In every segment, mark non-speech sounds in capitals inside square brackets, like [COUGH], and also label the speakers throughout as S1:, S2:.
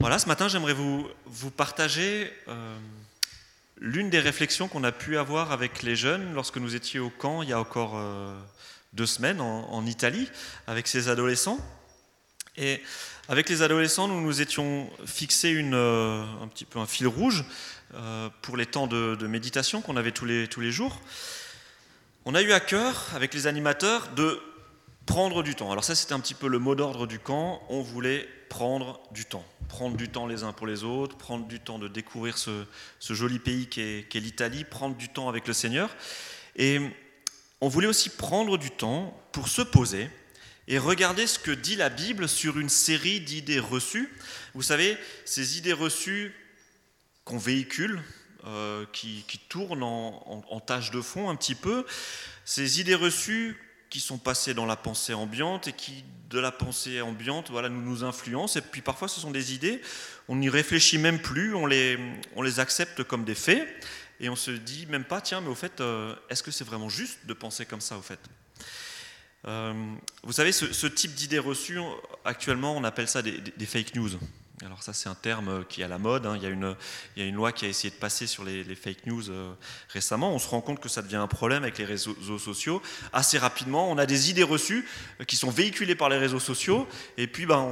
S1: Voilà, ce matin, j'aimerais vous, partager euh, l'une des réflexions qu'on a pu avoir avec les jeunes lorsque nous étions au camp il y a encore euh, deux semaines en, Italie avec ces adolescents. Et avec les adolescents, nous nous étions fixés euh, un petit peu un fil rouge pour les temps de, de méditation qu'on avait tous les, tous les jours. On a eu à cœur, avec les animateurs, de prendre du temps. Alors ça, c'était un petit peu le mot d'ordre du camp. On voulait prendre du temps. Prendre du temps les uns pour les autres, prendre du temps de découvrir ce, joli pays qu'est l'Italie, prendre du temps avec le Seigneur. Et on voulait aussi prendre du temps pour se poser et regarder ce que dit la Bible sur une série d'idées reçues. Vous savez, ces idées reçues qu'on véhicule, euh, qui, tournent en, en tâche de fond un petit peu, ces idées reçues qui sont passés dans la pensée ambiante et qui, de la pensée ambiante, voilà, nous nous influencent. Et puis parfois, ce sont des idées, on n'y réfléchit même plus, on les, on les accepte comme des faits, et on se dit même pas, tiens, mais au fait, euh, est-ce que c'est vraiment juste de penser comme ça, au fait? Euh, Vous savez, ce, type d'idées reçues, actuellement, on appelle ça des, des fake news. Alors ça c'est un terme qui est à la mode, hein. il, y a une, loi qui a essayé de passer sur les, fake news euh, récemment, on se rend compte que ça devient un problème avec les réseaux sociaux. Assez rapidement, on a des idées reçues euh, qui sont véhiculées par les réseaux sociaux, et puis ben,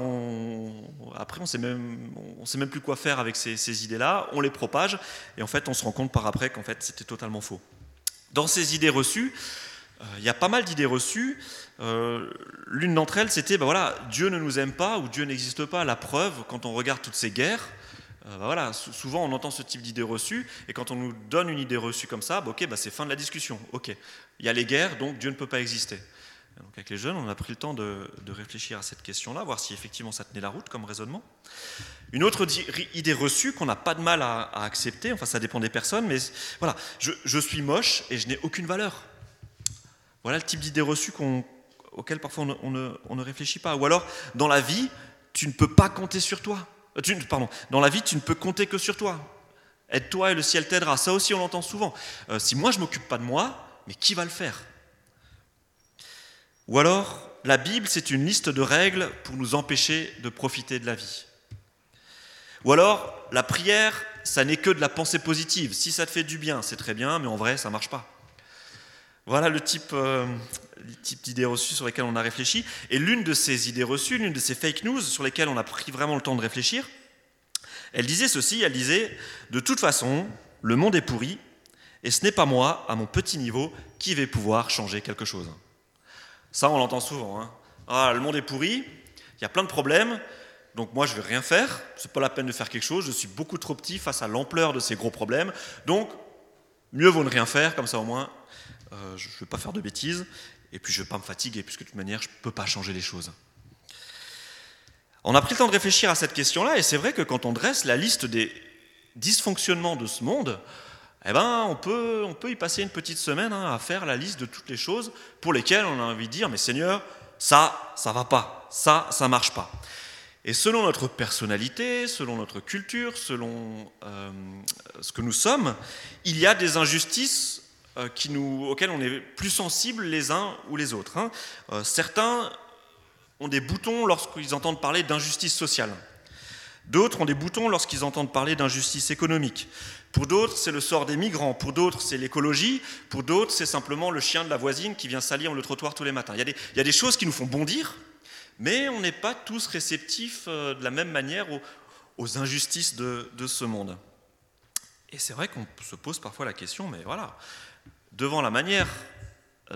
S1: après on sait, même, on sait même plus quoi faire avec ces, idées-là, on les propage, et en fait on se rend compte par après qu'en fait c'était totalement faux. Dans ces idées reçues, euh, il y a pas mal d'idées reçues. Euh, l'une d'entre elles, c'était ben voilà, Dieu ne nous aime pas ou Dieu n'existe pas. La preuve, quand on regarde toutes ces guerres, euh, ben voilà, souvent on entend ce type d'idées reçues, et quand on nous donne une idée reçue comme ça, ben ok, c'est fin de la discussion. Ok, il y a les guerres, donc Dieu ne peut pas exister. Donc avec les jeunes, on a pris le temps de, réfléchir à cette question-là, voir si effectivement ça tenait la route comme raisonnement. Une autre idée reçue qu'on n'a pas de mal à, accepter, enfin ça dépend des personnes, mais voilà, je suis moche et je n'ai aucune valeur. Voilà le type d'idée reçue auquel parfois on ne, réfléchit pas. Ou alors, dans la vie, tu ne peux pas compter sur toi. Euh, pardon, dans la vie, tu ne peux compter que sur toi. Aide-toi et le ciel t'aidera. Ça aussi, on l'entend souvent. Euh, si moi, je ne m'occupe pas de moi, mais qui va le faire? Ou alors, la Bible, c'est une liste de règles pour nous empêcher de profiter de la vie. Ou alors, la prière, ça n'est que de la pensée positive. Si ça te fait du bien, c'est très bien, mais en vrai, ça ne marche pas. Voilà le type, euh, d'idées reçues sur lesquelles on a réfléchi. Et l'une de ces idées reçues, l'une de ces fake news sur lesquelles on a pris vraiment le temps de réfléchir, elle disait ceci, elle disait, de toute façon, le monde est pourri, et ce n'est pas moi, à mon petit niveau, qui vais pouvoir changer quelque chose. Ça, on l'entend souvent. Hein. Ah, le monde est pourri, il y a plein de problèmes, donc moi, je ne vais rien faire, ce n'est pas la peine de faire quelque chose, je suis beaucoup trop petit face à l'ampleur de ces gros problèmes, donc mieux vaut ne rien faire, comme ça au moins, euh, je ne veux pas faire de bêtises, et puis je ne veux pas me fatiguer, puisque de toute manière, je ne peux pas changer les choses. On a pris le temps de réfléchir à cette question-là, et c'est vrai que quand on dresse la liste des dysfonctionnements de ce monde, eh ben, on, peut, on peut y passer une petite semaine hein, à faire la liste de toutes les choses pour lesquelles on a envie de dire, mais Seigneur, ça, ça va pas, ça, ça marche pas. Et selon notre personnalité, selon notre culture, selon euh, ce que nous sommes, il y a des injustices nous, auxquels on est plus sensibles les uns ou les autres. Hein. Euh, certains ont des boutons lorsqu'ils entendent parler d'injustice sociale. D'autres ont des boutons lorsqu'ils entendent parler d'injustice économique. Pour d'autres, c'est le sort des migrants. Pour d'autres, c'est l'écologie. Pour d'autres, c'est simplement le chien de la voisine qui vient salir le trottoir tous les matins. Il y a des, choses qui nous font bondir, mais on n'est pas tous réceptifs euh, de la même manière aux, injustices de, ce monde. Et c'est vrai qu'on se pose parfois la question, mais voilà, devant la manière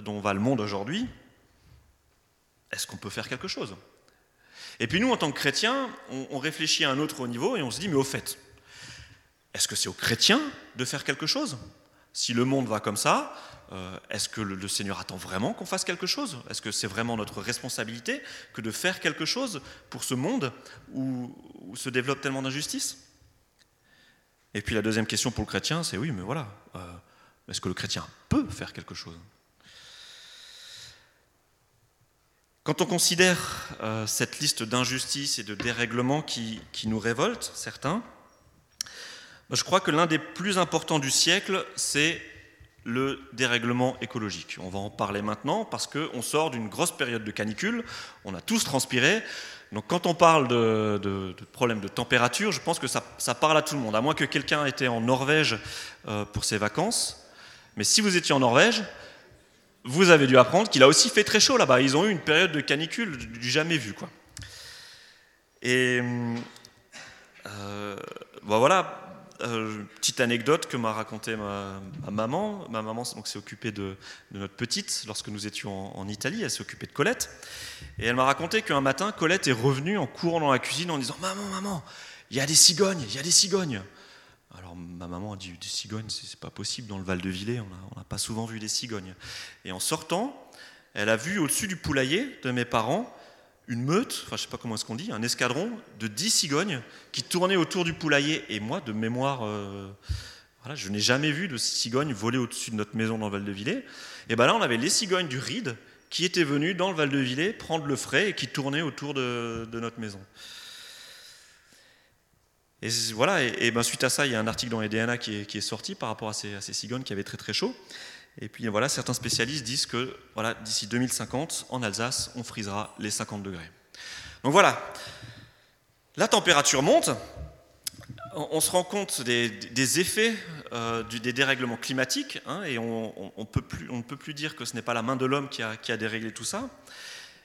S1: dont va le monde aujourd'hui, est-ce qu'on peut faire quelque chose? Et puis nous, en tant que chrétiens, on, réfléchit à un autre niveau et on se dit, mais au fait, est-ce que c'est aux chrétiens de faire quelque chose? Si le monde va comme ça, euh, est-ce que le, Seigneur attend vraiment qu'on fasse quelque chose? Est-ce que c'est vraiment notre responsabilité que de faire quelque chose pour ce monde où, se développe tellement d'injustice? Et puis la deuxième question pour le chrétien, c'est oui, mais voilà. Euh, est-ce que le chrétien peut faire quelque chose? Quand on considère euh, cette liste d'injustices et de dérèglements qui, nous révoltent, certains, bah, je crois que l'un des plus importants du siècle, c'est le dérèglement écologique. On va en parler maintenant parce qu'on sort d'une grosse période de canicule, on a tous transpiré, Donc quand on parle de, de, de température, je pense que ça, ça, parle à tout le monde, à moins que quelqu'un était en Norvège euh, pour ses vacances. Mais si vous étiez en Norvège, vous avez dû apprendre qu'il a aussi fait très chaud là-bas. Ils ont eu une période de canicule du jamais vu. Quoi. Et euh, bon, voilà, euh, petite anecdote que m'a raconté ma, ma, maman. Ma maman s'est occupée de, de, notre petite lorsque nous étions en, en Italie. Elle s'est occupée de Colette. Et elle m'a raconté qu'un matin, Colette est revenue en courant dans la cuisine en disant Maman, maman, il y a des cigognes, il y a des cigognes. Alors ma maman a dit Des cigognes, c'est pas possible dans le Val de Villers, on n'a pas souvent vu des cigognes. Et en sortant, elle a vu au-dessus du poulailler de mes parents une meute, enfin je sais pas comment est-ce qu'on dit, un escadron de 10 cigognes qui tournaient autour du poulailler. Et moi, de mémoire, euh, voilà, je n'ai jamais vu de cigognes voler au-dessus de notre maison dans le Val de Villers. Et ben là, on avait les cigognes du Ride qui étaient venues dans le Val de Villers prendre le frais et qui tournaient autour de notre maison. Et voilà, et, ben suite à ça, il y a un article dans les DNA qui est, sorti par rapport à ces, à cigognes qui avaient très très chaud. Et puis voilà, certains spécialistes disent que voilà, d'ici 2050, en Alsace, on frisera les 50 degrés. Donc voilà, la température monte, on, se rend compte des, effets euh, des dérèglements climatiques, hein, et on, ne peut plus dire que ce n'est pas la main de l'homme qui a déréglé tout ça.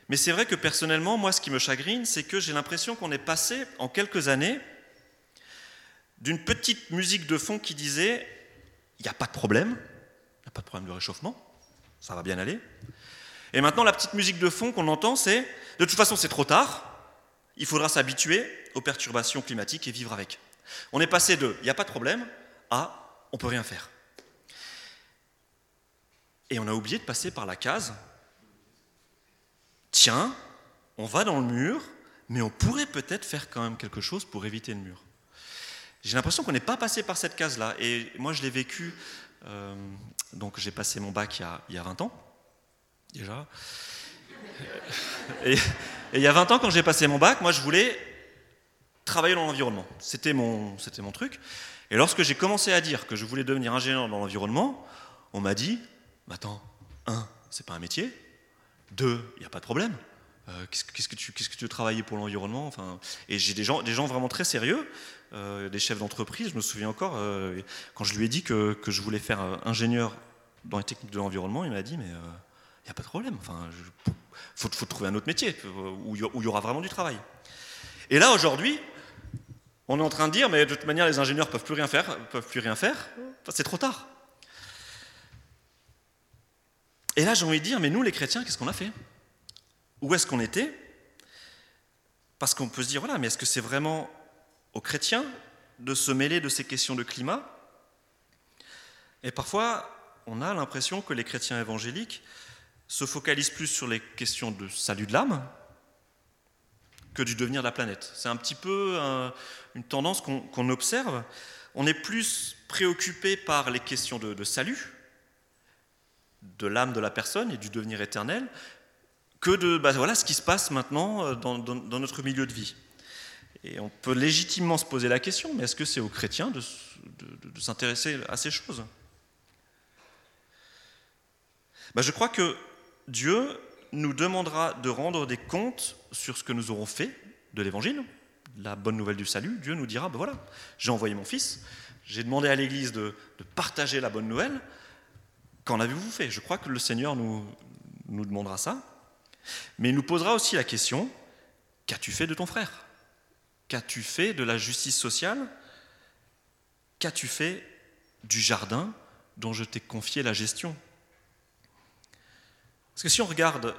S1: Mais c'est vrai que personnellement, moi, ce qui me chagrine, c'est que j'ai l'impression qu'on est passé en quelques années d'une petite musique de fond qui disait il n'y a pas de problème, il n'y a pas de problème de réchauffement, ça va bien aller. Et maintenant, la petite musique de fond qu'on entend, c'est de toute façon, c'est trop tard, il faudra s'habituer aux perturbations climatiques et vivre avec. On est passé de il n'y a pas de problème à on peut rien faire. Et on a oublié de passer par la case tiens, on va dans le mur, mais on pourrait peut-être faire quand même quelque chose pour éviter le mur. J'ai l'impression qu'on n'est pas passé par cette case-là. Et moi, je l'ai vécu. Euh, donc, j'ai passé mon bac il y, a, il y, a, 20 ans, déjà. Et, et il y a 20 ans, quand j'ai passé mon bac, moi, je voulais travailler dans l'environnement. C'était mon, c'était mon truc. Et lorsque j'ai commencé à dire que je voulais devenir ingénieur dans l'environnement, on m'a dit Attends, un, c'est pas un métier. Deux, il n'y a pas de problème. Euh, qu'est-ce, que tu, qu'est-ce que tu veux travailler pour l'environnement? Enfin, Et j'ai des gens, des gens vraiment très sérieux, euh, des chefs d'entreprise. Je me souviens encore, euh, quand je lui ai dit que, je voulais faire ingénieur dans les techniques de l'environnement, il m'a dit Mais il n'y a pas de problème. Enfin, faut, trouver un autre métier où il y aura vraiment du travail. Et là, aujourd'hui, on est en train de dire, mais de toute manière, les ingénieurs peuvent plus rien faire, peuvent plus rien faire. C'est trop tard. Et là, j'ai envie de dire, mais nous, les chrétiens, qu'est-ce qu'on a fait? Où est-ce qu'on était? Parce qu'on peut se dire, voilà, mais est-ce que c'est vraiment aux chrétiens de se mêler de ces questions de climat Et parfois, on a l'impression que les chrétiens évangéliques se focalisent plus sur les questions de salut de l'âme que du devenir de la planète. C'est un petit peu un, une tendance qu'on qu observe. On est plus préoccupé par les questions de, salut, de l'âme de la personne et du devenir éternel, que de bah, voilà, ce qui se passe maintenant dans, dans, notre milieu de vie. Et on peut légitimement se poser la question, mais est-ce que c'est aux chrétiens de, s'intéresser à ces choses? Bah, Je crois que Dieu nous demandera de rendre des comptes sur ce que nous aurons fait de l'évangile, la bonne nouvelle du salut. Dieu nous dira, ben voilà, j'ai envoyé mon fils, j'ai demandé à l'Église de, partager la bonne nouvelle. Qu'en avez-vous fait? Je crois que le Seigneur nous demandera ça. Mais il nous posera aussi la question, qu'as-tu fait de ton frère? Qu'as-tu fait de la justice sociale? Qu'as-tu fait du jardin dont je t'ai confié la gestion? Parce que si on regarde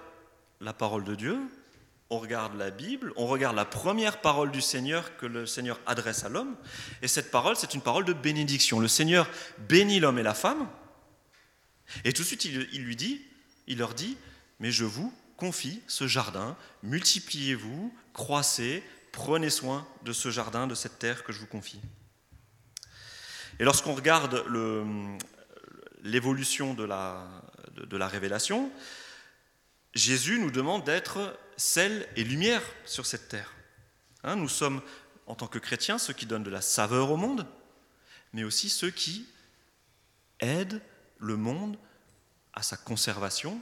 S1: la parole de Dieu, on regarde la Bible, on regarde la première parole du Seigneur que le Seigneur adresse à l'homme, et cette parole, c'est une parole de bénédiction. Le Seigneur bénit l'homme et la femme, et tout de suite, il, lui dit, il leur dit, mais je vous confie ce jardin, multipliez-vous, croissez, prenez soin de ce jardin, de cette terre que je vous confie. Et lorsqu'on regarde l'évolution de la, révélation, Jésus nous demande d'être sel et lumière sur cette terre. Hein, nous sommes, en tant que chrétiens, ceux qui donnent de la saveur au monde, mais aussi ceux qui aident le monde à sa conservation,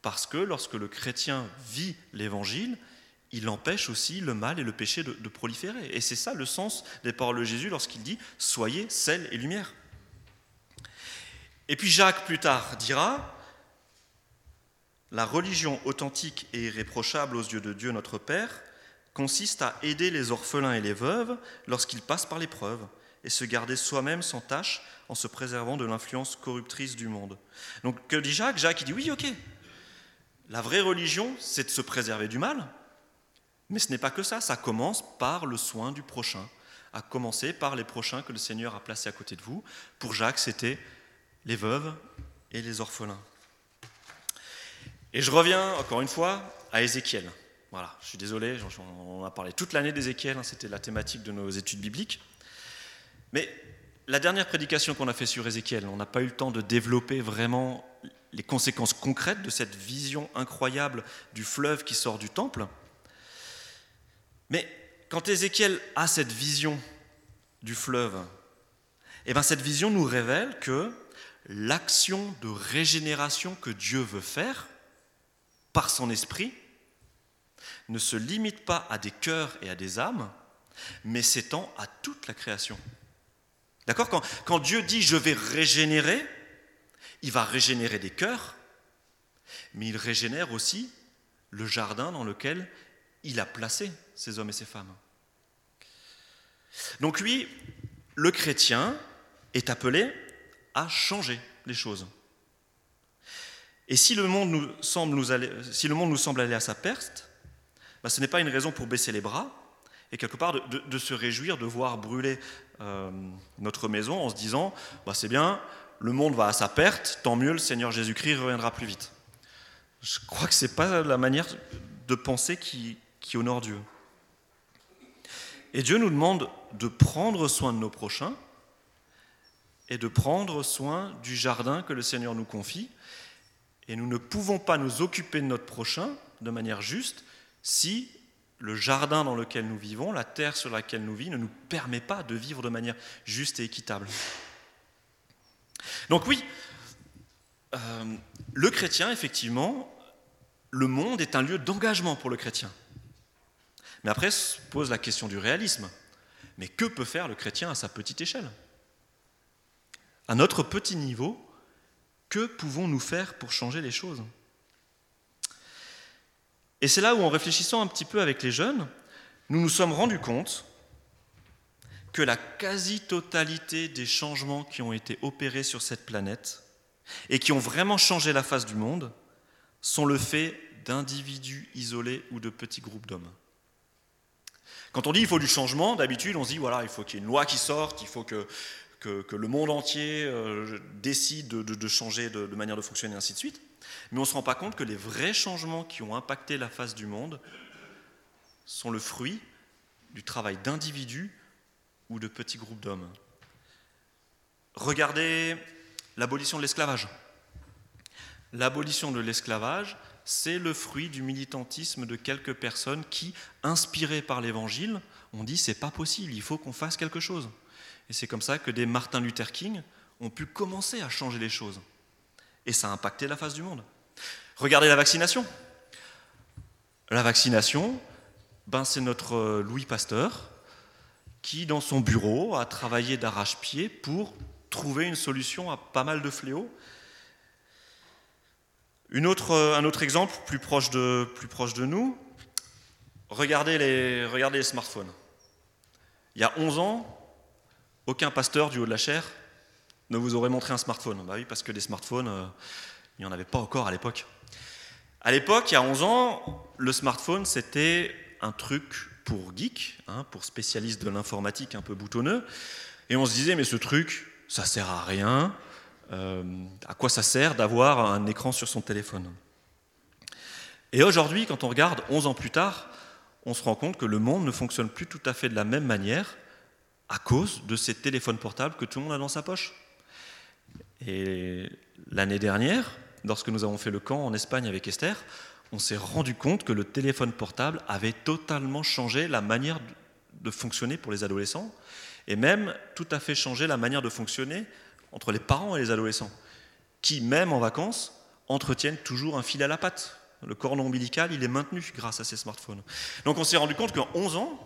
S1: parce que lorsque le chrétien vit l'évangile, il empêche aussi le mal et le péché de, proliférer. Et c'est ça le sens des paroles de Jésus lorsqu'il dit Soyez sel et lumière. Et puis Jacques plus tard dira La religion authentique et irréprochable aux yeux de Dieu notre Père consiste à aider les orphelins et les veuves lorsqu'ils passent par l'épreuve et se garder soi-même sans tâche en se préservant de l'influence corruptrice du monde. Donc que dit Jacques? Jacques dit oui ok, la vraie religion c'est de se préserver du mal, mais ce n'est pas que ça, ça commence par le soin du prochain, à commencer par les prochains que le Seigneur a placés à côté de vous. Pour Jacques c'était les veuves et les orphelins. Et je reviens encore une fois à Ézéchiel. Voilà, je suis désolé, on a parlé toute l'année d'Ézéchiel, hein, c'était la thématique de nos études bibliques. Mais la dernière prédication qu'on a fait sur Ézéchiel, on n'a pas eu le temps de développer vraiment les conséquences concrètes de cette vision incroyable du fleuve qui sort du temple. Mais quand Ézéchiel a cette vision du fleuve, eh bien cette vision nous révèle que l'action de régénération que Dieu veut faire par son esprit ne se limite pas à des cœurs et à des âmes, mais s'étend à toute la création. D'accord? Quand, quand, Dieu dit je vais régénérer, il va régénérer des cœurs, mais il régénère aussi le jardin dans lequel il a placé ces hommes et ces femmes. Donc lui, le chrétien, est appelé à changer les choses. Et si le monde nous semble, aller, à sa perte, bah, ce n'est pas une raison pour baisser les bras et quelque part de, se réjouir de voir brûler euh, notre maison en se disant bah, c'est bien, le monde va à sa perte, tant mieux, le Seigneur Jésus-Christ reviendra plus vite. Je crois que ce n'est pas la manière de penser qui honore Dieu. Et Dieu nous demande de prendre soin de nos prochains et de prendre soin du jardin que le Seigneur nous confie. Et nous ne pouvons pas nous occuper de notre prochain de manière juste si le jardin dans lequel nous vivons, la terre sur laquelle nous vivons, ne nous permet pas de vivre de manière juste et équitable. Donc oui, euh, le chrétien, effectivement, le monde est un lieu d'engagement pour le chrétien. Mais après se pose la question du réalisme. Mais que peut faire le chrétien à sa petite échelle? À notre petit niveau, que pouvons-nous faire pour changer les choses? Et c'est là où, en réfléchissant un petit peu avec les jeunes, nous nous sommes rendus compte que la quasi-totalité des changements qui ont été opérés sur cette planète et qui ont vraiment changé la face du monde sont le fait d'individus isolés ou de petits groupes d'hommes. Quand on dit il faut du changement, d'habitude on se dit voilà, il faut qu'il y ait une loi qui sorte, il faut que, le monde entier euh, décide de, changer de, de, manière de fonctionner, ainsi de suite. Mais on ne se rend pas compte que les vrais changements qui ont impacté la face du monde sont le fruit du travail d'individus ou de petits groupes d'hommes. Regardez l'abolition de l'esclavage. L'abolition de l'esclavage, c'est le fruit du militantisme de quelques personnes qui, inspirées par l'Évangile, ont dit c'est pas possible, il faut qu'on fasse quelque chose. Et c'est comme ça que des Martin Luther King ont pu commencer à changer les choses. Et ça a impacté la face du monde. Regardez la vaccination. La vaccination, ben c'est notre euh, Louis Pasteur qui, dans son bureau, a travaillé d'arrache-pied pour trouver une solution à pas mal de fléaux euh, un autre exemple plus proche de, nous, regardez les, smartphones. Il y a 11 ans, aucun pasteur du haut de la chair ne vous aurait montré un smartphone. Bah oui, parce que des smartphones, euh, il n'y en avait pas encore à l'époque. À l'époque, il y a 11 ans, le smartphone, c'était un truc pour geeks, hein, pour spécialistes de l'informatique un peu boutonneux. Et on se disait, mais ce truc, ça sert à rien, euh, à quoi ça sert d'avoir un écran sur son téléphone. Et aujourd'hui, quand on regarde 11 ans plus tard, on se rend compte que le monde ne fonctionne plus tout à fait de la même manière à cause de ces téléphones portables que tout le monde a dans sa poche. Et l'année dernière, lorsque nous avons fait le camp en Espagne avec Esther, on s'est rendu compte que le téléphone portable avait totalement changé la manière de fonctionner pour les adolescents et même tout à fait changé la manière de fonctionner entre les parents et les adolescents, qui, même en vacances, entretiennent toujours un fil à la patte. Le cordon ombilical, il est maintenu grâce à ces smartphones. Donc on s'est rendu compte qu'en 11 ans,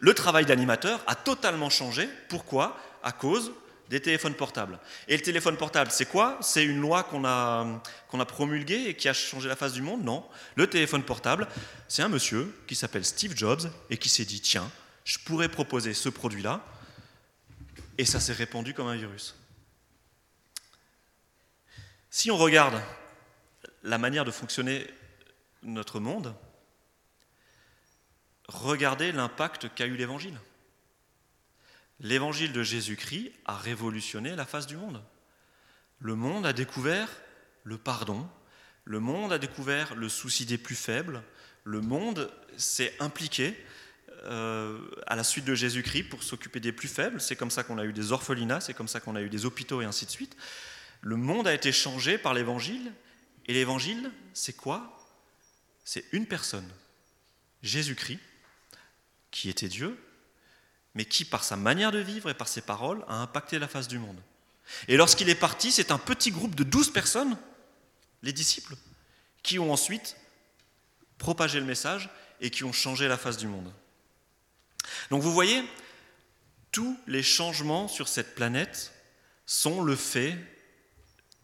S1: le travail d'animateur a totalement changé. Pourquoi? À cause des téléphones portables. Et le téléphone portable, c'est quoi? C'est une loi qu'on a, qu'on a promulguée et qui a changé la face du monde? Non. Le téléphone portable, c'est un monsieur qui s'appelle Steve Jobs et qui s'est dit, tiens, je pourrais proposer ce produit-là. Et ça s'est répandu comme un virus. Si on regarde la manière de fonctionner notre monde, regardez l'impact qu'a eu l'Évangile. L'évangile de Jésus-Christ a révolutionné la face du monde. Le monde a découvert le pardon, le monde a découvert le souci des plus faibles, le monde s'est impliqué euh, à la suite de Jésus-Christ pour s'occuper des plus faibles. C'est comme ça qu'on a eu des orphelinats, c'est comme ça qu'on a eu des hôpitaux et ainsi de suite. Le monde a été changé par l'évangile. Et l'évangile, c'est quoi? C'est une personne, Jésus-Christ, qui était Dieu, mais qui, par sa manière de vivre et par ses paroles, a impacté la face du monde. Et lorsqu'il est parti, c'est un petit groupe de douze personnes, les disciples, qui ont ensuite propagé le message et qui ont changé la face du monde. Donc vous voyez, tous les changements sur cette planète sont le fait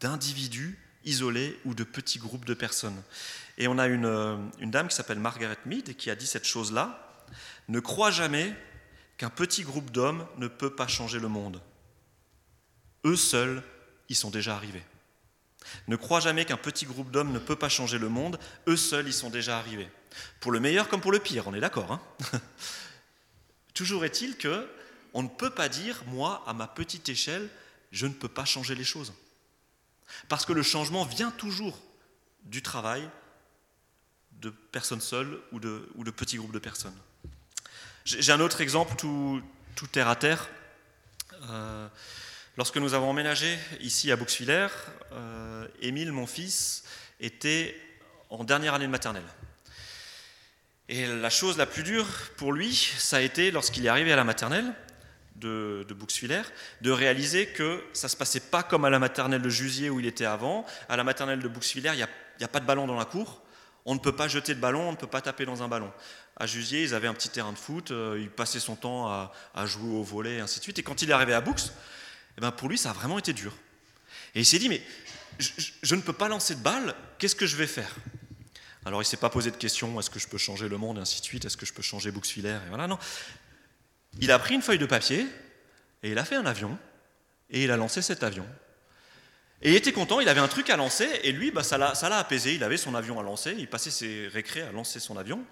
S1: d'individus isolés ou de petits groupes de personnes. Et on a une, euh, dame qui s'appelle Margaret Mead qui a dit cette chose-là. Ne crois jamais qu'un petit groupe d'hommes ne peut pas changer le monde. Eux seuls y sont déjà arrivés. Ne crois jamais qu'un petit groupe d'hommes ne peut pas changer le monde. Eux seuls y sont déjà arrivés. Pour le meilleur comme pour le pire, on est d'accord. Hein [LAUGHS] Toujours est-il que on ne peut pas dire, moi, à ma petite échelle, je ne peux pas changer les choses. Parce que le changement vient toujours du travail de personnes seules ou de, petits groupes de personnes. J'ai un autre exemple tout, terre à terre. Euh, lorsque nous avons emménagé ici à Bouxwiller, euh, Émile, mon fils, était en dernière année de maternelle. Et la chose la plus dure pour lui, ça a été, lorsqu'il est arrivé à la maternelle de, de de réaliser que ça ne se passait pas comme à la maternelle de Jusier où il était avant. À la maternelle de Bouxwiller, il n'y a, pas de ballon dans la cour. On ne peut pas jeter de ballon, on ne peut pas taper dans un ballon. À Jusier, ils avaient un petit terrain de foot, euh, il passait son temps à, jouer au volet, et ainsi de suite. Et quand il est arrivé à Boux, eh ben pour lui, ça a vraiment été dur. Et il s'est dit, mais je, ne peux pas lancer de balle, qu'est-ce que je vais faire? Alors il ne s'est pas posé de questions, est-ce que je peux changer le monde, et ainsi de suite, est-ce que je peux changer Bouxwiller, et voilà, non. Il a pris une feuille de papier, et il a fait un avion, et il a lancé cet avion. Et il était content, il avait un truc à lancer, et lui, bah, ça l'a apaisé, il avait son avion à lancer, il passait ses récrés à lancer son avion.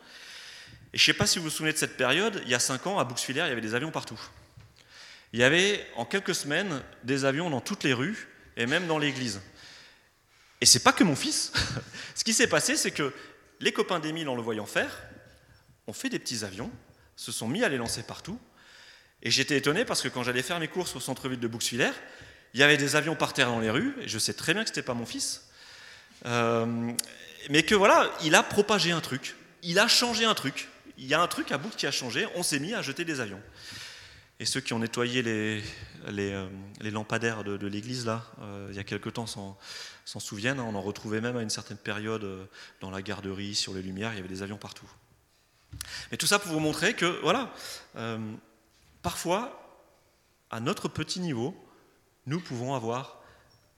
S1: Et je ne sais pas si vous vous souvenez de cette période, il y a cinq ans, à Bouxwiller, il y avait des avions partout. Il y avait, en quelques semaines, des avions dans toutes les rues, et même dans l'église. Et c'est pas que mon fils. [LAUGHS] Ce qui s'est passé, c'est que les copains d'Émile, en le voyant faire, ont fait des petits avions, se sont mis à les lancer partout. Et j'étais étonné parce que quand j'allais faire mes courses au centre-ville de Bouxwiller, il y avait des avions par terre dans les rues, et je sais très bien que ce n'était pas mon fils. Euh, mais que voilà, il a propagé un truc, il a changé un truc il y a un truc à bout qui a changé, on s'est mis à jeter des avions. Et ceux qui ont nettoyé les, les, euh, lampadaires de, l'église, là, euh, il y a quelque temps, s'en, souviennent. Hein. on en retrouvait même à une certaine période dans la garderie, sur les lumières, il y avait des avions partout. Mais tout ça pour vous montrer que, voilà, parfois, à notre petit niveau, nous pouvons avoir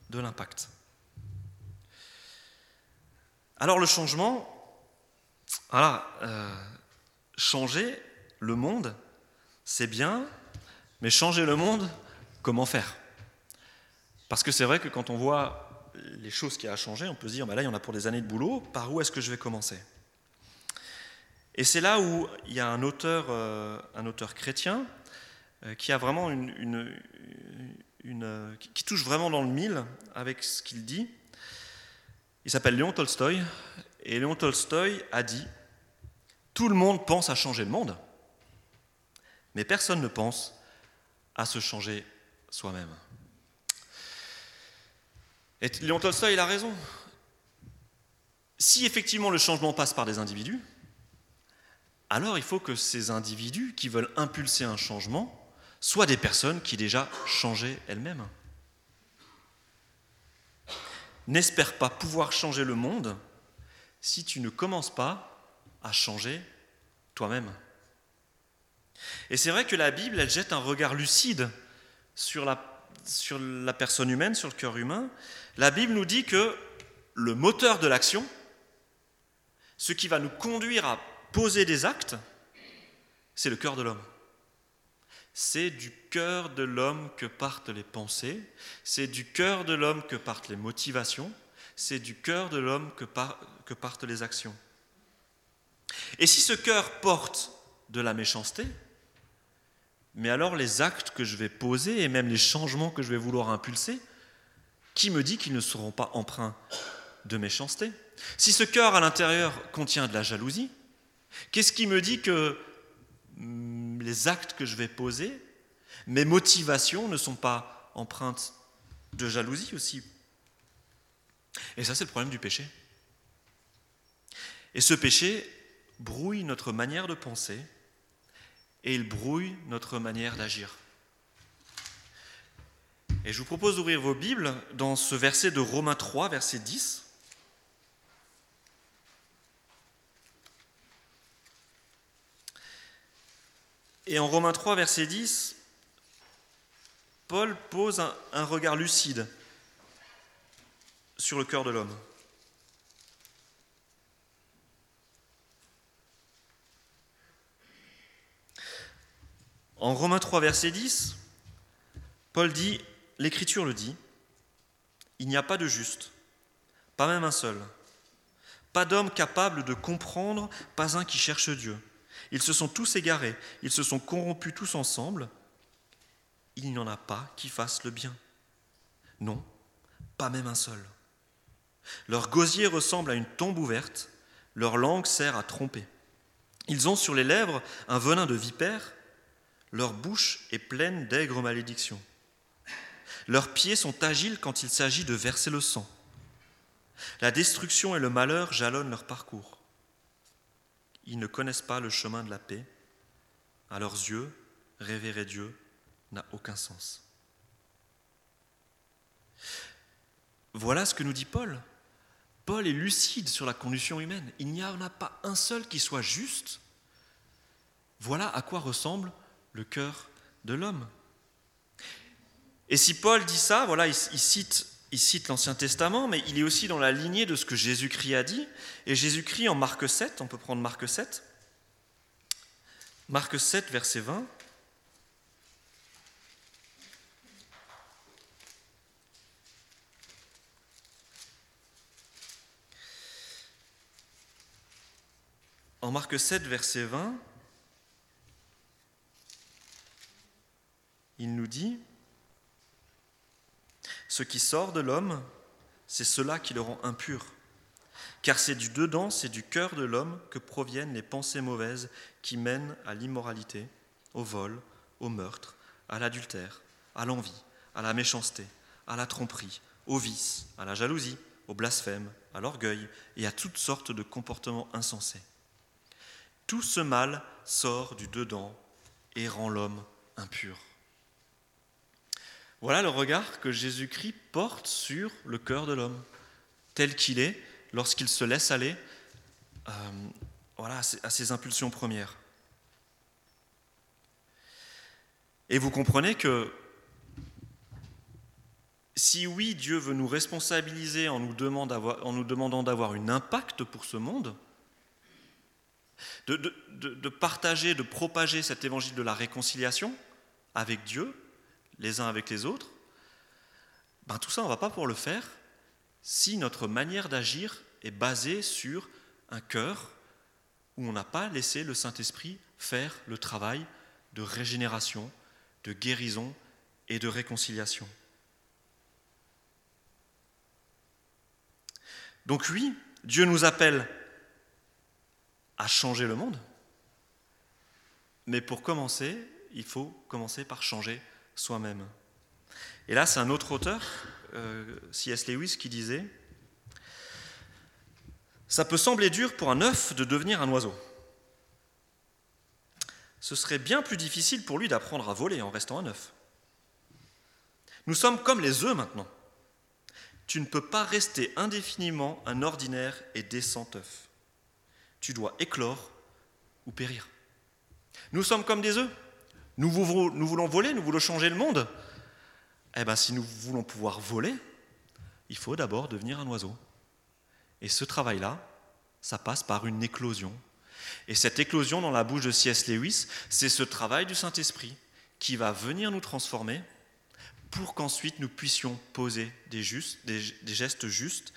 S1: de l'impact. Alors le changement, voilà, changer le monde, c'est bien, mais changer le monde, comment faire? Parce que c'est vrai que quand on voit les choses qui a changé, on peut se dire, bah là, il y en a pour des années de boulot, par où est-ce que je vais commencer? Et c'est là où il y a un auteur, euh, un auteur chrétien euh, une, qui touche vraiment dans le mille avec ce qu'il dit. Il s'appelle Léon Tolstoï, et Léon Tolstoï a dit tout le monde pense à changer le monde, mais personne ne pense à se changer soi-même. Et Léon Tolstoy, il a raison. Si effectivement le changement passe par des individus, alors il faut que ces individus qui veulent impulser un changement soient des personnes qui déjà changé elles-mêmes. N'espère pas pouvoir changer le monde si tu ne commences pas à changer toi-même. Et c'est vrai que la Bible, elle jette un regard lucide sur la, sur la personne humaine, sur le cœur humain. La Bible nous dit que le moteur de l'action, ce qui va nous conduire à poser des actes, c'est le cœur de l'homme. C'est du cœur de l'homme que partent les pensées, c'est du cœur de l'homme que partent les motivations, c'est du cœur de l'homme que, partent les actions. Et si ce cœur porte de la méchanceté, mais alors les actes que je vais poser et même les changements que je vais vouloir impulser, qui me dit qu'ils ne seront pas empreints de méchanceté? Si ce cœur à l'intérieur contient de la jalousie, qu'est-ce qui me dit que les actes que je vais poser, mes motivations ne sont pas empreintes de jalousie aussi Et ça, c'est le problème du péché. Et ce péché brouille notre manière de penser et il brouille notre manière d'agir. Et je vous propose d'ouvrir vos Bibles dans ce verset de Romains 3, verset 10. Et en Romains 3, verset 10, Paul pose un, regard lucide sur le cœur de l'homme. En Romains 3, verset 10, Paul dit, l'Écriture le dit, il n'y a pas de juste, pas même un seul, pas d'homme capable de comprendre, pas un qui cherche Dieu. Ils se sont tous égarés, ils se sont corrompus tous ensemble, il n'y en a pas qui fassent le bien. Non, pas même un seul. Leur gosier ressemble à une tombe ouverte, leur langue sert à tromper. Ils ont sur les lèvres un venin de vipère, leur bouche est pleine d'aigres malédictions. Leurs pieds sont agiles quand il s'agit de verser le sang. La destruction et le malheur jalonnent leur parcours. Ils ne connaissent pas le chemin de la paix. À leurs yeux, révérer Dieu n'a aucun sens. Voilà ce que nous dit Paul. Paul est lucide sur la condition humaine. Il n'y en a pas un seul qui soit juste. Voilà à quoi ressemble le cœur de l'homme. Et si Paul dit ça, voilà, il, cite, il cite l'Ancien Testament, mais il est aussi dans la lignée de ce que Jésus-Christ a dit. Et Jésus-Christ en Marc 7, on peut prendre Marc 7. Marc 7, verset 20. En Marc 7, verset 20, il nous dit, ce qui sort de l'homme, c'est cela qui le rend impur. Car c'est du dedans, c'est du cœur de l'homme que proviennent les pensées mauvaises qui mènent à l'immoralité, au vol, au meurtre, à l'adultère, à l'envie, à la méchanceté, à la tromperie, au vice, à la jalousie, au blasphème, à l'orgueil et à toutes sortes de comportements insensés. Tout ce mal sort du dedans et rend l'homme impur. Voilà le regard que Jésus-Christ porte sur le cœur de l'homme, tel qu'il est lorsqu'il se laisse aller euh, voilà, à ses impulsions premières. Et vous comprenez que si oui, Dieu veut nous responsabiliser en nous, demandant d'avoir un impact pour ce monde, de, de, partager, de propager cet évangile de la réconciliation avec Dieu, les uns avec les autres, ben tout ça, on ne va pas pouvoir le faire si notre manière d'agir est basée sur un cœur où on n'a pas laissé le Saint-Esprit faire le travail de régénération, de guérison et de réconciliation. Donc oui, Dieu nous appelle à changer le monde, mais pour commencer, il faut commencer par changer soi-même. Et là, c'est un autre auteur, euh, C.S. Lewis, qui disait Ça peut sembler dur pour un œuf de devenir un oiseau. Ce serait bien plus difficile pour lui d'apprendre à voler en restant un œuf. Nous sommes comme les œufs maintenant. tu ne peux pas rester indéfiniment un ordinaire et décent œuf. Tu dois éclore ou périr. Nous sommes comme des œufs. Nous voulons, voler, nous voulons changer le monde. Eh bien, si nous voulons pouvoir voler, il faut d'abord devenir un oiseau. Et ce travail-là, ça passe par une éclosion. Et cette éclosion dans la bouche de C.S. Lewis, c'est ce travail du Saint-Esprit qui va venir nous transformer pour qu'ensuite nous puissions poser des, des gestes justes,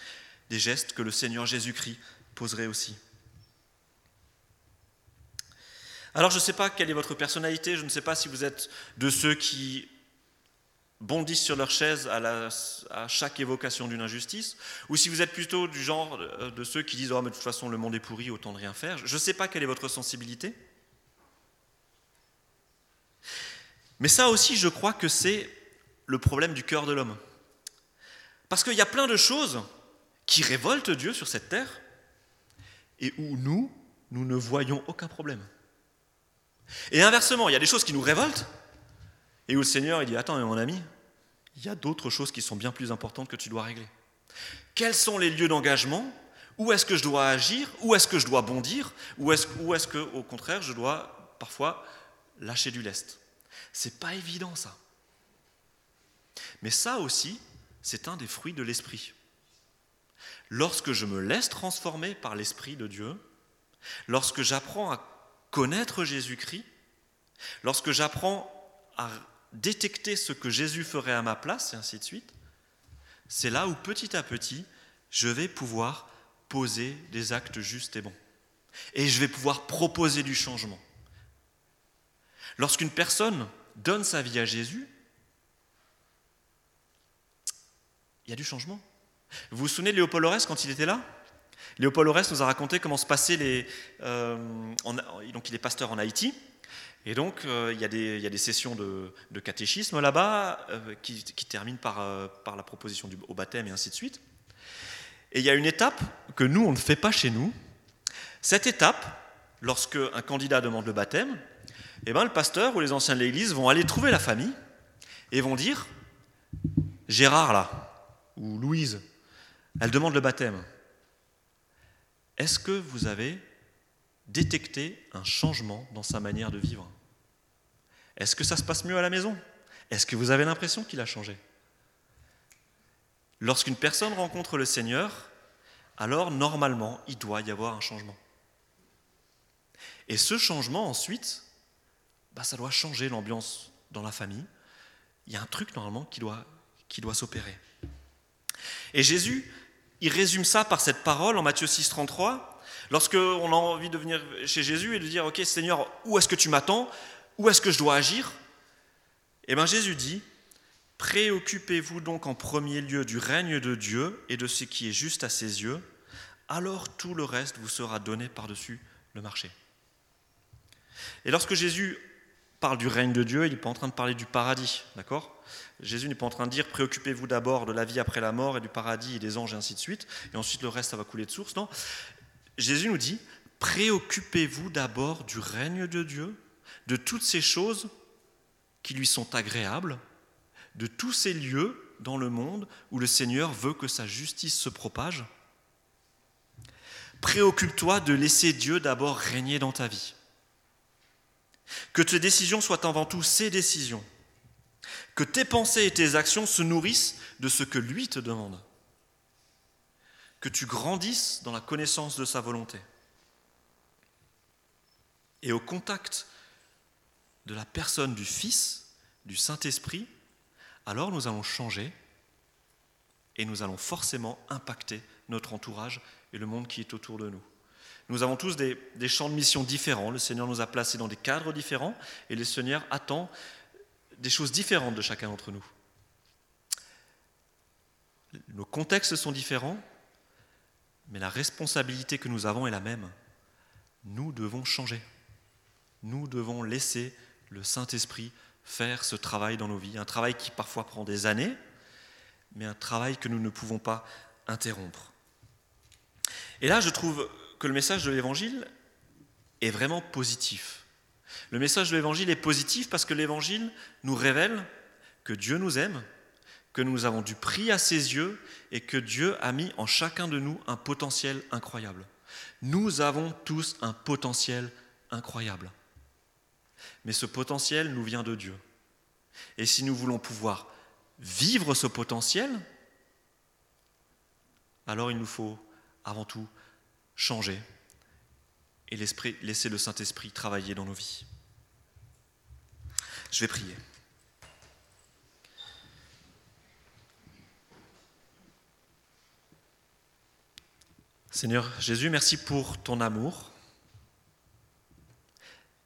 S1: des gestes que le Seigneur Jésus-Christ poserait aussi. Alors je ne sais pas quelle est votre personnalité, je ne sais pas si vous êtes de ceux qui bondissent sur leur chaise à, chaque évocation d'une injustice, ou si vous êtes plutôt du genre de ceux qui disent ⁇ Oh mais de toute façon le monde est pourri, autant de rien faire ⁇ Je ne sais pas quelle est votre sensibilité. Mais ça aussi, je crois que c'est le problème du cœur de l'homme. Parce qu'il y a plein de choses qui révoltent Dieu sur cette terre et où nous, nous ne voyons aucun problème. Et inversement, il y a des choses qui nous révoltent et où le Seigneur il dit Attends, mon ami, il y a d'autres choses qui sont bien plus importantes que tu dois régler. Quels sont les lieux d'engagement? Où est-ce que je dois agir? Où est-ce que je dois bondir? Où est-ce est que, au contraire, je dois parfois lâcher du lest? C'est pas évident ça. Mais ça aussi, c'est un des fruits de l'esprit. Lorsque je me laisse transformer par l'esprit de Dieu, lorsque j'apprends à connaître Jésus-Christ, lorsque j'apprends à détecter ce que Jésus ferait à ma place, et ainsi de suite, c'est là où petit à petit, je vais pouvoir poser des actes justes et bons. Et je vais pouvoir proposer du changement. Lorsqu'une personne donne sa vie à Jésus, il y a du changement. Vous vous souvenez de Léopold Aurès quand il était là? Léopold Aurès nous a raconté comment se passaient les. Euh, donc, il est pasteur en Haïti. Et donc, euh, il, y a des, sessions de, catéchisme là-bas euh, qui, terminent par, par, la proposition du, au baptême et ainsi de suite. Et il y a une étape que nous, on ne fait pas chez nous. Cette étape, lorsque un candidat demande le baptême, eh ben, le pasteur ou les anciens de l'église vont aller trouver la famille et vont dire Gérard, là, ou Louise, elle demande le baptême. Est-ce que vous avez détecté un changement dans sa manière de vivre? Est-ce que ça se passe mieux à la maison? Est-ce que vous avez l'impression qu'il a changé? Lorsqu'une personne rencontre le Seigneur, alors normalement, il doit y avoir un changement. Et ce changement, ensuite, bah, ça doit changer l'ambiance dans la famille. Il y a un truc normalement qui doit, qui doit s'opérer. Et Jésus il résume ça par cette parole en Matthieu 6, 33. Lorsqu'on a envie de venir chez Jésus et de dire, OK Seigneur, où est-ce que tu m'attends? Où est-ce que je dois agir? Eh bien Jésus dit, Préoccupez-vous donc en premier lieu du règne de Dieu et de ce qui est juste à ses yeux, alors tout le reste vous sera donné par-dessus le marché. Et lorsque Jésus parle du règne de Dieu, il n'est pas en train de parler du paradis, d'accord? Jésus n'est pas en train de dire préoccupez-vous d'abord de la vie après la mort et du paradis et des anges et ainsi de suite, et ensuite le reste ça va couler de source. Non, Jésus nous dit préoccupez-vous d'abord du règne de Dieu, de toutes ces choses qui lui sont agréables, de tous ces lieux dans le monde où le Seigneur veut que sa justice se propage. Préoccupe-toi de laisser Dieu d'abord régner dans ta vie. Que tes décisions soient avant tout ses décisions que tes pensées et tes actions se nourrissent de ce que lui te demande, que tu grandisses dans la connaissance de sa volonté. Et au contact de la personne du Fils, du Saint-Esprit, alors nous allons changer et nous allons forcément impacter notre entourage et le monde qui est autour de nous. Nous avons tous des, champs de mission différents. Le Seigneur nous a placés dans des cadres différents et le Seigneur attend des choses différentes de chacun d'entre nous. Nos contextes sont différents, mais la responsabilité que nous avons est la même. Nous devons changer. Nous devons laisser le Saint-Esprit faire ce travail dans nos vies, un travail qui parfois prend des années, mais un travail que nous ne pouvons pas interrompre. Et là, je trouve que le message de l'Évangile est vraiment positif. Le message de l'Évangile est positif parce que l'Évangile nous révèle que Dieu nous aime, que nous avons du prix à ses yeux et que Dieu a mis en chacun de nous un potentiel incroyable. Nous avons tous un potentiel incroyable. Mais ce potentiel nous vient de Dieu. Et si nous voulons pouvoir vivre ce potentiel, alors il nous faut avant tout changer et laisser le Saint-Esprit travailler dans nos vies. Je vais prier. Seigneur Jésus, merci pour ton amour.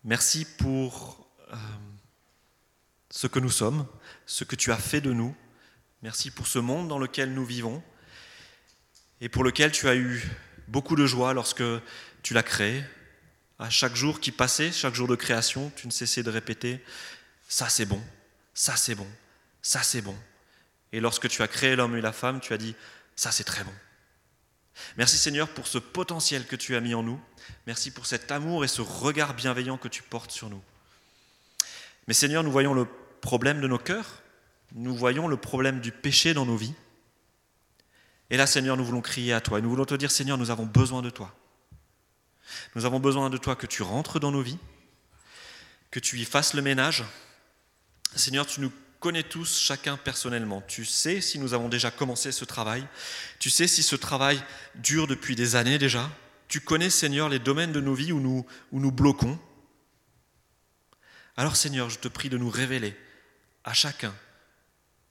S1: Merci pour euh, ce que nous sommes, ce que tu as fait de nous. Merci pour ce monde dans lequel nous vivons et pour lequel tu as eu beaucoup de joie lorsque tu l'as créé. À chaque jour qui passait, chaque jour de création, tu ne cessais de répéter, ça c'est bon, ça c'est bon, ça c'est bon. Et lorsque tu as créé l'homme et la femme, tu as dit, ça c'est très bon. Merci Seigneur pour ce potentiel que tu as mis en nous. Merci pour cet amour et ce regard bienveillant que tu portes sur nous. Mais Seigneur, nous voyons le problème de nos cœurs, nous voyons le problème du péché dans nos vies. Et là, Seigneur, nous voulons crier à toi et nous voulons te dire, Seigneur, nous avons besoin de toi. Nous avons besoin de toi que tu rentres dans nos vies, que tu y fasses le ménage. Seigneur, tu nous connais tous chacun personnellement. Tu sais si nous avons déjà commencé ce travail. Tu sais si ce travail dure depuis des années déjà. Tu connais, Seigneur, les domaines de nos vies où nous, nous bloquons. Alors, Seigneur, je te prie de nous révéler à chacun,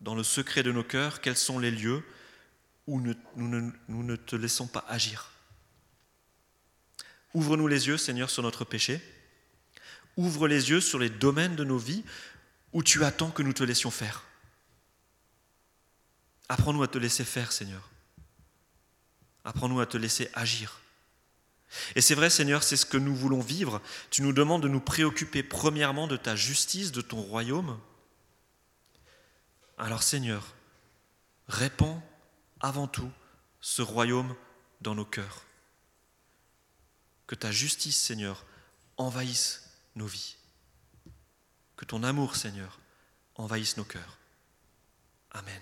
S1: dans le secret de nos cœurs, quels sont les lieux où nous, nous ne te laissons pas agir. Ouvre-nous les yeux, Seigneur, sur notre péché. Ouvre les yeux sur les domaines de nos vies ou tu attends que nous te laissions faire Apprends-nous à te laisser faire, Seigneur. Apprends-nous à te laisser agir. Et c'est vrai, Seigneur, c'est ce que nous voulons vivre. Tu nous demandes de nous préoccuper premièrement de ta justice, de ton royaume. Alors, Seigneur, répands avant tout ce royaume dans nos cœurs. Que ta justice, Seigneur, envahisse nos vies. Que ton amour, Seigneur, envahisse nos cœurs. Amen.